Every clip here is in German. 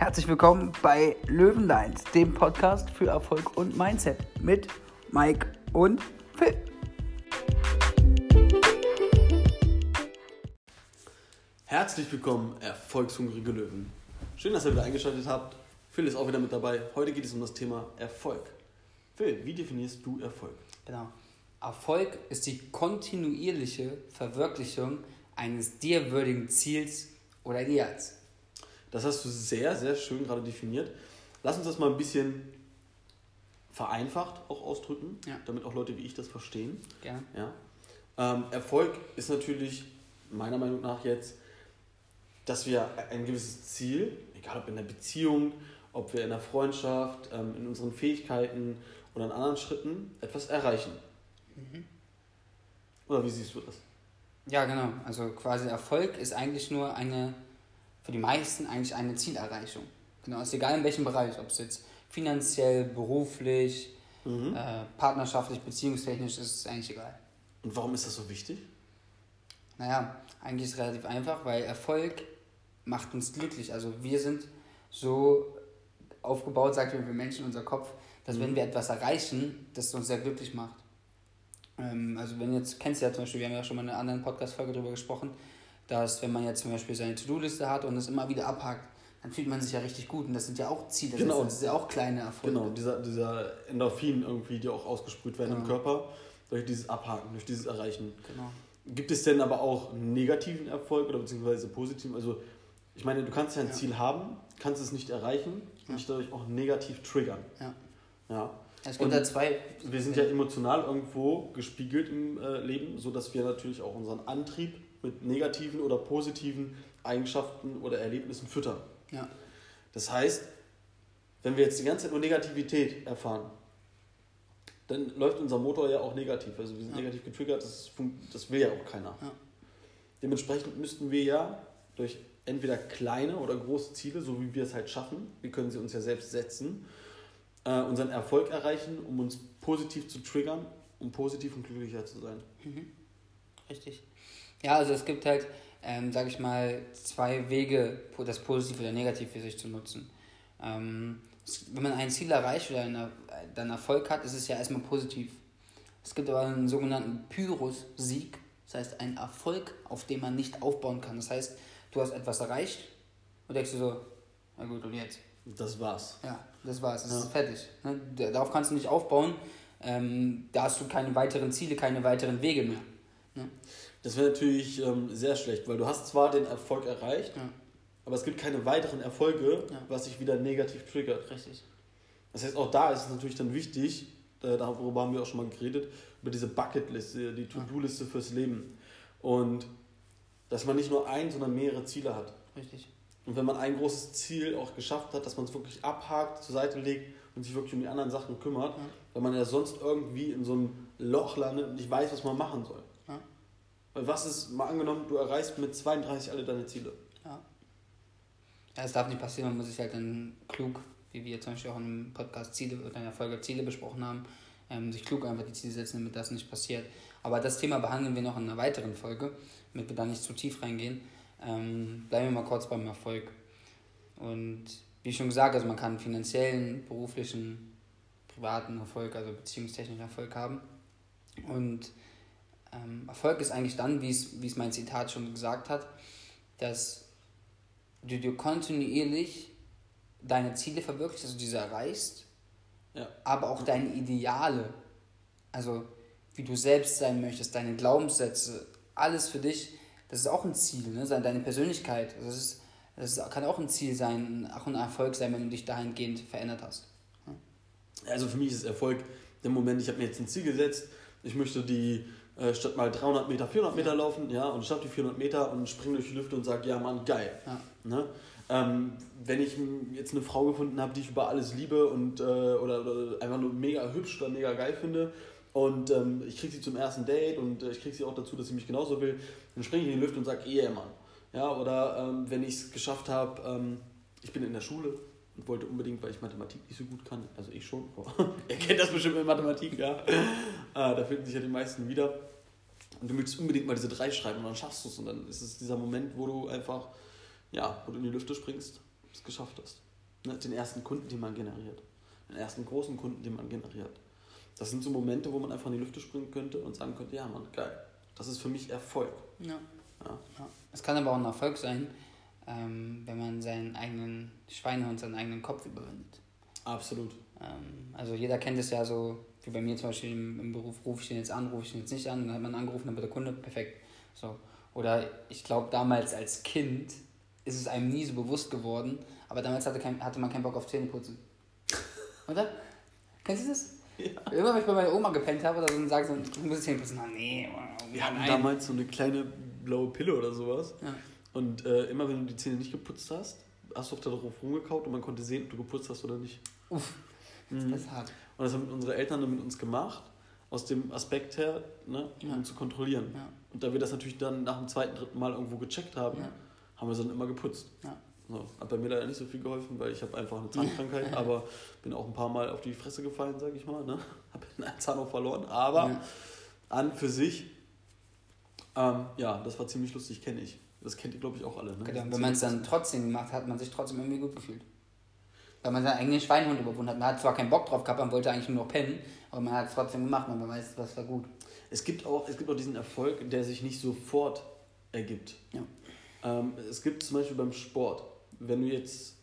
Herzlich willkommen bei Löwenlines, dem Podcast für Erfolg und Mindset mit Mike und Phil. Herzlich willkommen, erfolgshungrige Löwen. Schön, dass ihr wieder eingeschaltet habt. Phil ist auch wieder mit dabei. Heute geht es um das Thema Erfolg. Phil, wie definierst du Erfolg? Genau. Erfolg ist die kontinuierliche Verwirklichung eines dir würdigen Ziels oder Ideals. Das hast du sehr, sehr schön gerade definiert. Lass uns das mal ein bisschen vereinfacht auch ausdrücken, Ja. damit auch Leute wie ich das verstehen. Gerne. Ja. Ähm, Erfolg ist natürlich meiner Meinung nach jetzt, dass wir ein gewisses Ziel, egal ob in der Beziehung, ob wir in der Freundschaft, ähm, in unseren Fähigkeiten oder in anderen Schritten etwas erreichen. Oder wie siehst du das? Ja, genau. Also quasi Erfolg ist eigentlich nur eine, für die meisten eigentlich eine Zielerreichung. Genau, ist egal in welchem Bereich, ob es jetzt finanziell, beruflich, Mhm. äh, partnerschaftlich, beziehungstechnisch, ist es eigentlich egal. Und warum ist das so wichtig? Naja, eigentlich ist es relativ einfach, weil Erfolg macht uns glücklich. Also wir sind so aufgebaut, sagt wir Menschen, unser Kopf, dass wenn wir etwas erreichen, das uns sehr glücklich macht. Ähm, also wenn jetzt, kennst du ja zum Beispiel, wir haben ja schon mal in einer anderen Podcast-Folge darüber gesprochen, dass wenn man jetzt zum Beispiel seine To-Do-Liste hat und es immer wieder abhakt, dann fühlt man sich ja richtig gut und das sind ja auch Ziele, das, Genau. das sind ja auch kleine Erfolge. Genau, dieser, dieser Endorphin irgendwie, die auch ausgesprüht werden im Genau. Körper, durch dieses Abhaken, durch dieses Erreichen. Genau. Gibt es denn aber auch negativen Erfolg oder beziehungsweise positiven? Also, ich meine, du kannst ja ein Ja. Ziel haben, kannst es nicht erreichen Ja. und dich dadurch auch negativ triggern. Ja. Ja. Es gibt Und da zwei. Wir sind ja emotional irgendwo gespiegelt im äh, Leben, sodass wir natürlich auch unseren Antrieb mit negativen oder positiven Eigenschaften oder Erlebnissen füttern. Ja. Das heißt, wenn wir jetzt die ganze Zeit nur Negativität erfahren, dann läuft unser Motor ja auch negativ. Also wir sind Ja. negativ getriggert, das, das will ja auch keiner. Ja. Dementsprechend müssten wir ja durch entweder kleine oder große Ziele, so wie wir es halt schaffen, wir können sie uns ja selbst setzen, äh, unseren Erfolg erreichen, um uns positiv zu triggern, um positiv und glücklicher zu sein. Richtig. Ja, also es gibt halt, ähm, sag ich mal, zwei Wege, das Positive oder Negativ für sich zu nutzen. Ähm, wenn man ein Ziel erreicht oder eine, dann Erfolg hat, ist es ja erstmal positiv. Es gibt aber einen sogenannten Pyrrhus-Sieg, das heißt einen Erfolg, auf den man nicht aufbauen kann. Das heißt, du hast etwas erreicht und denkst du so, na gut, und jetzt? Das war's. Ja, das war's, das Ja. ist fertig. Ne? Da- Darauf kannst du nicht aufbauen. Ähm, da hast du keine weiteren Ziele, keine weiteren Wege mehr. Ne? Das wäre natürlich ähm, sehr schlecht, weil du hast zwar den Erfolg erreicht, Ja. aber es gibt keine weiteren Erfolge, Ja. was sich wieder negativ triggert. Richtig. Das heißt, auch da ist es natürlich dann wichtig, äh, darüber haben wir auch schon mal geredet, über diese Bucketliste, die To-Do-Liste fürs Leben. Und dass man nicht nur ein, sondern mehrere Ziele hat. Richtig. Und wenn man ein großes Ziel auch geschafft hat, dass man es wirklich abhakt, zur Seite legt und sich wirklich um die anderen Sachen kümmert, weil man ja sonst irgendwie in so einem Loch landet und nicht weiß, was man machen soll. Was ist, mal angenommen, du erreichst mit 32 alle deine Ziele. Ja. es darf nicht passieren, man muss sich halt dann klug, wie wir zum Beispiel auch einem Podcast Ziele oder in der Folge Ziele besprochen haben, ähm, sich klug einfach die Ziele setzen, damit das nicht passiert. Aber das Thema behandeln wir noch in einer weiteren Folge, damit wir da nicht zu tief reingehen. Ähm, bleiben wir mal kurz beim Erfolg. Und wie schon gesagt, also man kann finanziellen, beruflichen, privaten Erfolg, also beziehungstechnischen Erfolg haben. Und ähm, Erfolg ist eigentlich dann, wie es mein Zitat schon gesagt hat, dass du dir kontinuierlich deine Ziele verwirklichst, also diese erreichst, Ja. aber auch deine Ideale, also wie du selbst sein möchtest, deine Glaubenssätze, alles für dich, das ist auch ein Ziel, ne? Deine Persönlichkeit, das, ist, das kann auch ein Ziel sein, auch ein Erfolg sein, wenn du dich dahingehend verändert hast. Also für mich ist Erfolg der Moment, ich habe mir jetzt ein Ziel gesetzt, ich möchte die äh, statt mal 300 Meter 400 Meter laufen, ja, und ich schaffe die 400 Meter und springe durch die Lüfte und sage, ja Mann, geil. Ja. Ne? Ähm, wenn ich jetzt eine Frau gefunden habe, die ich über alles liebe und äh, oder, oder einfach nur mega hübsch oder mega geil finde und ähm, ich kriege sie zum ersten Date und äh, ich kriege sie auch dazu, dass sie mich genauso will, dann springe ich in die Lüfte und sage, yeah, Mann. Ja, oder ähm, wenn ich es geschafft habe, ähm, ich bin in der Schule und wollte unbedingt, weil ich Mathematik nicht so gut kann, also ich schon, ihr kennt das bestimmt mit Mathematik, ja. Äh, da finden sich ja die meisten wieder. Und du möchtest unbedingt mal diese drei schreiben und dann schaffst du es. Und dann ist es dieser Moment, wo du einfach, ja, wo du in die Lüfte springst, es geschafft hast. Ne? Den ersten Kunden, den man generiert. Den ersten großen Kunden, den man generiert. Das sind so Momente, wo man einfach in die Lüfte springen könnte und sagen könnte, ja Mann, geil. Das ist für mich Erfolg. Ja. Ja. ja. Es kann aber auch ein Erfolg sein, ähm, wenn man seinen eigenen Schweinehund, seinen eigenen Kopf überwindet. Absolut. Ähm, also jeder kennt es ja so, wie bei mir zum Beispiel im, im Beruf, rufe ich den jetzt an, rufe ich den jetzt nicht an, dann hat man angerufen, dann wird der Kunde, perfekt. So. Oder ich glaube, damals als Kind ist es einem nie so bewusst geworden, aber damals hatte, kein, hatte man keinen Bock auf Zähneputzen. Oder? Kennst du das? Ja. Immer wenn ich bei meiner Oma gepennt habe, dann sagt sie, du musst Zähneputzen. Na, nee, wir hatten damals so eine kleine blaue Pille oder sowas. Ja. Und äh, immer wenn du die Zähne nicht geputzt hast, hast du auf darauf rumgekaut und man konnte sehen, ob du geputzt hast oder nicht. Uff, Mhm. das ist hart. Und das haben unsere Eltern dann mit uns gemacht, aus dem Aspekt her, ne, um Ja. zu kontrollieren. Ja. Und da wir das natürlich dann nach dem zweiten, dritten Mal irgendwo gecheckt haben, Ja. haben wir es dann immer geputzt. Ja. So, hat bei mir leider nicht so viel geholfen, weil ich habe einfach eine Zahnkrankheit, aber bin auch ein paar Mal auf die Fresse gefallen, sage ich mal. Ne? Habe einen Zahn auch verloren, aber an für sich, ähm, ja, das war ziemlich lustig, kenne ich. Das kennt ihr, glaube ich, auch alle. Ne? Genau, wenn man es dann trotzdem gemacht hat, hat man sich trotzdem irgendwie gut gefühlt. Weil man seinen eigenen Schweinhund überwunden hat. Man hat zwar keinen Bock drauf gehabt, man wollte eigentlich nur noch pennen, aber man hat es trotzdem gemacht und man weiß, was war gut. Es gibt auch, es gibt auch diesen Erfolg, der sich nicht sofort ergibt. Ja. Ähm, es gibt zum Beispiel beim Sport, wenn du jetzt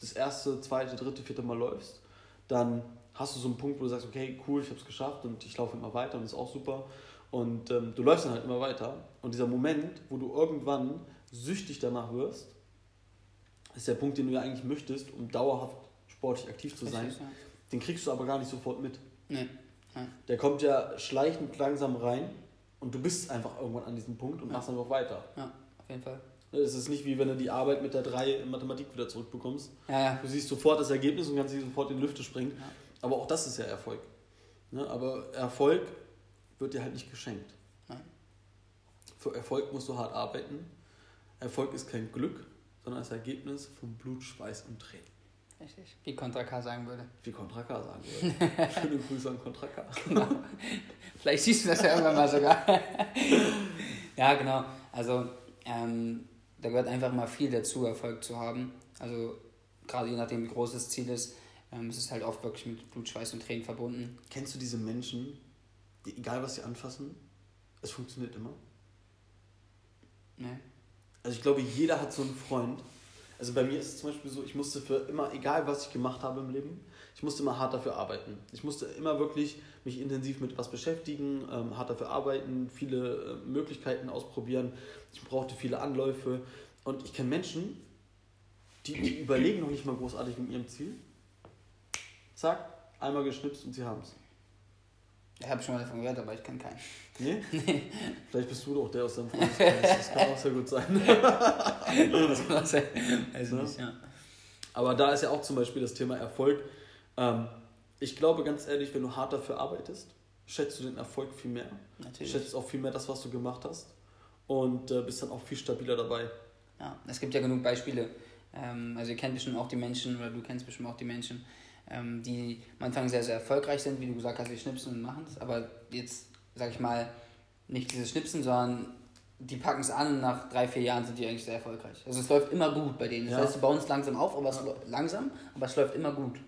das erste, zweite, dritte, vierte Mal läufst, dann hast du so einen Punkt, wo du sagst, okay, cool, ich habe es geschafft und ich laufe immer weiter und das ist auch super. Und ähm, du läufst dann halt immer weiter. Und dieser Moment, wo du irgendwann süchtig danach wirst, ist der Punkt, den du ja eigentlich möchtest, um dauerhaft sportlich aktiv zu sein. Richtig, ja. Den kriegst du aber gar nicht sofort mit. Nee. Ja. Der kommt ja schleichend langsam rein und du bist einfach irgendwann an diesem Punkt und Ja. machst dann noch weiter. ja, auf jeden Fall. Es ist nicht wie wenn du die Arbeit mit der 3 in Mathematik wieder zurückbekommst. Ja, ja. Du siehst sofort das Ergebnis und kannst dich sofort in die Lüfte springen. Aber auch das ist ja Erfolg. Ne? Aber Erfolg wird dir halt nicht geschenkt. Nein. Für Erfolg musst du hart arbeiten. Erfolg ist kein Glück, sondern das Ergebnis von Blut, Schweiß und Tränen. Richtig. Wie Contra K sagen würde. Wie Contra K sagen würde. Schöne Grüße an Contra K. Genau. Vielleicht siehst du das ja irgendwann mal sogar. ja, genau. Also, ähm, da gehört einfach mal viel dazu, Erfolg zu haben. Also, gerade je nachdem, wie groß das Ziel ist, ähm, es ist halt oft wirklich mit Blut, Schweiß und Tränen verbunden. Kennst du diese Menschen, die egal was sie anfassen, es funktioniert immer? Ne? Also ich glaube, jeder hat so einen Freund. Also bei mir ist es zum Beispiel so, ich musste für immer, egal was ich gemacht habe im Leben, ich musste immer hart dafür arbeiten. Ich musste immer wirklich mich intensiv mit was beschäftigen, ähm, hart dafür arbeiten, viele äh, Möglichkeiten ausprobieren. Ich brauchte viele Anläufe. Und ich kenne Menschen, die, die überlegen noch nicht mal großartig mit ihrem Ziel. Zack, einmal geschnipst und sie haben es. Ich habe schon mal davon gehört, aber ich kenne keinen. Nee? Vielleicht bist du doch der aus deinem Freundeskreis. Das kann auch sehr gut sein. das kann sein. Weiß Ja. nicht, ja. Aber da ist ja auch zum Beispiel das Thema Erfolg. Ähm, ich glaube ganz ehrlich, wenn du hart dafür arbeitest, schätzt du den Erfolg viel mehr. Natürlich. Schätzt auch viel mehr das, was du gemacht hast. Und äh, bist dann auch viel stabiler dabei. Ja, es gibt ja genug Beispiele. Ähm, also ihr kennt bestimmt auch die Menschen, oder du kennst bestimmt auch die Menschen, ähm, die am Anfang sehr, sehr erfolgreich sind, wie du gesagt hast, die schnipsen und machen es, aber jetzt, sag ich mal, nicht dieses Schnipsen, sondern die packen es an und nach drei, vier Jahren sind die eigentlich sehr erfolgreich. Also es läuft immer gut bei denen. Das Ja. heißt, sie bauen es langsam auf, aber es läu- langsam, aber es läuft immer gut.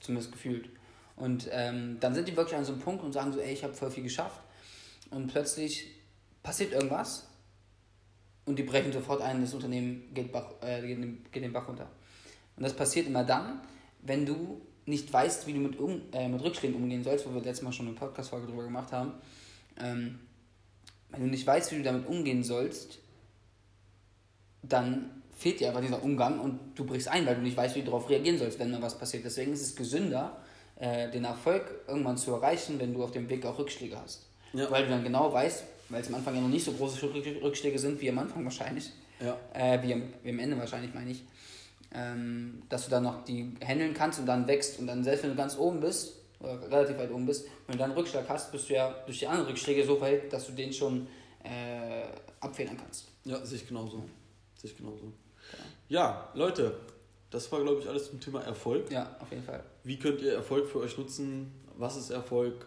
Zumindest gefühlt. Und ähm, dann sind die wirklich an so einem Punkt und sagen so, ey, ich habe voll viel geschafft. Und plötzlich passiert irgendwas und die brechen sofort ein, das Unternehmen geht, Bach, äh, geht den Bach runter. Und das passiert immer dann, wenn du nicht weißt, wie du mit, um, äh, mit Rückschlägen umgehen sollst, wo wir letztes Mal schon eine Podcast-Folge drüber gemacht haben. Ähm, wenn du nicht weißt, wie du damit umgehen sollst, dann fehlt dir einfach dieser Umgang und du brichst ein, weil du nicht weißt, wie du darauf reagieren sollst, wenn mal was passiert. Deswegen ist es gesünder, äh, den Erfolg irgendwann zu erreichen, wenn du auf dem Weg auch Rückschläge hast. Ja. Weil du dann genau weißt, weil es am Anfang ja noch nicht so große Rück- Rückschläge sind wie am Anfang wahrscheinlich, Ja. äh, wie, am, wie am Ende wahrscheinlich, meine ich, ähm, dass du dann noch die handeln kannst und dann wächst und dann selbst wenn du ganz oben bist, oder relativ weit oben bist, wenn du dann einen Rückschlag hast, bist du ja durch die anderen Rückschläge so weit, dass du den schon äh, abfedern kannst. Ja, sehe ich genauso. Sehe ich genauso. Ja, Leute, das war, glaube ich, alles zum Thema Erfolg. Ja, auf jeden Fall. Wie könnt ihr Erfolg für euch nutzen? Was ist Erfolg?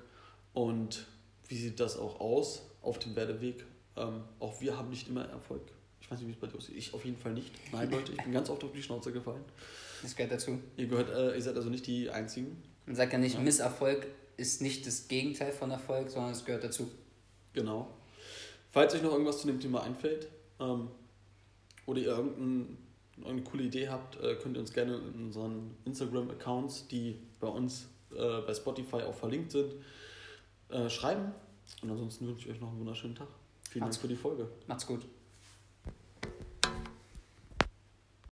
Und wie sieht das auch aus auf dem Werdeweg? Ähm, auch wir haben nicht immer Erfolg. Ich weiß nicht, wie es bei dir aussieht. Ich auf jeden Fall nicht. Nein, Leute, ich bin ganz oft auf die Schnauze gefallen. Das gehört dazu. Ihr, gehört, äh, ihr seid also nicht die Einzigen. Man sagt ja nicht, Misserfolg ist nicht das Gegenteil von Erfolg, sondern es gehört dazu. Genau. Falls euch noch irgendwas zu dem Thema einfällt ähm, oder ihr irgendein, irgendeine coole Idee habt, äh, könnt ihr uns gerne in unseren Instagram-Accounts, die bei uns äh, bei Spotify auch verlinkt sind, äh, schreiben. Und ansonsten wünsche ich euch noch einen wunderschönen Tag. Vielen Macht's Dank für die Folge. Macht's gut.